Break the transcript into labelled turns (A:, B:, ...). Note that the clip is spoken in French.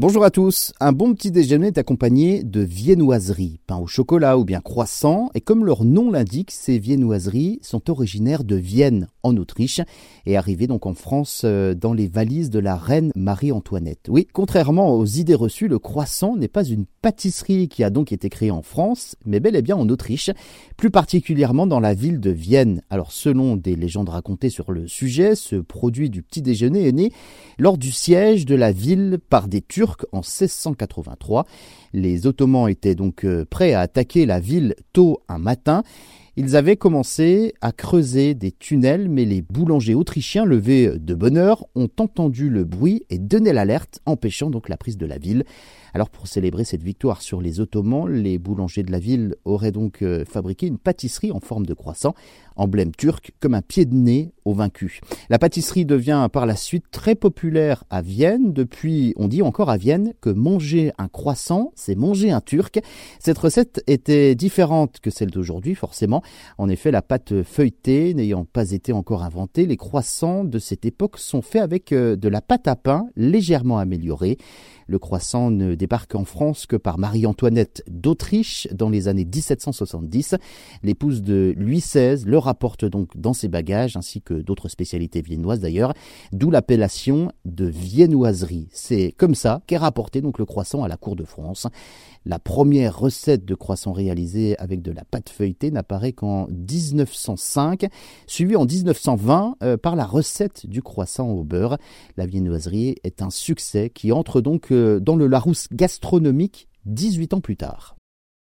A: Bonjour à tous. Un bon petit déjeuner est accompagné de viennoiseries, pain au chocolat ou bien croissant. Et comme leur nom l'indique, ces viennoiseries sont originaires de Vienne, en Autriche, et arrivées donc en France euh, dans les valises de la reine Marie-Antoinette. Oui, contrairement aux idées reçues, le croissant n'est pas une pâtisserie qui a donc été créée en France, mais bel et bien en Autriche, plus particulièrement dans la ville de Vienne. Alors selon des légendes racontées sur le sujet, ce produit du petit déjeuner est né lors du siège de la ville par des Turcs en 1683. Les Ottomans étaient donc euh, prêts à attaquer la ville tôt un matin. Ils avaient commencé à creuser des tunnels, mais les boulangers autrichiens, levés de bonne heure, ont entendu le bruit et donné l'alerte, empêchant donc la prise de la ville. Alors pour célébrer cette victoire sur les Ottomans, les boulangers de la ville auraient donc euh, fabriqué une pâtisserie en forme de croissant, emblème turc comme un pied de nez au vaincu. La pâtisserie devient par la suite très populaire à Vienne. Depuis, on dit encore à Vienne que manger un croissant, c'est manger un turc. Cette recette était différente que celle d'aujourd'hui, forcément. En effet, la pâte feuilletée n'ayant pas été encore inventée, les croissants de cette époque sont faits avec euh, de la pâte à pain légèrement améliorée. Le croissant ne débarque en France que par Marie-Antoinette d'Autriche dans les années 1770. L'épouse de Louis XVI le rapporte donc dans ses bagages, ainsi que d'autres spécialités viennoises d'ailleurs, d'où l'appellation de viennoiserie. C'est comme ça qu'est rapporté donc le croissant à la cour de France. La première recette de croissant réalisée avec de la pâte feuilletée n'apparaît qu'en 1905, suivie en 1920 euh, par la recette du croissant au beurre. La viennoiserie est un succès qui entre donc euh, dans le Larousse gastronomique 18 ans plus tard.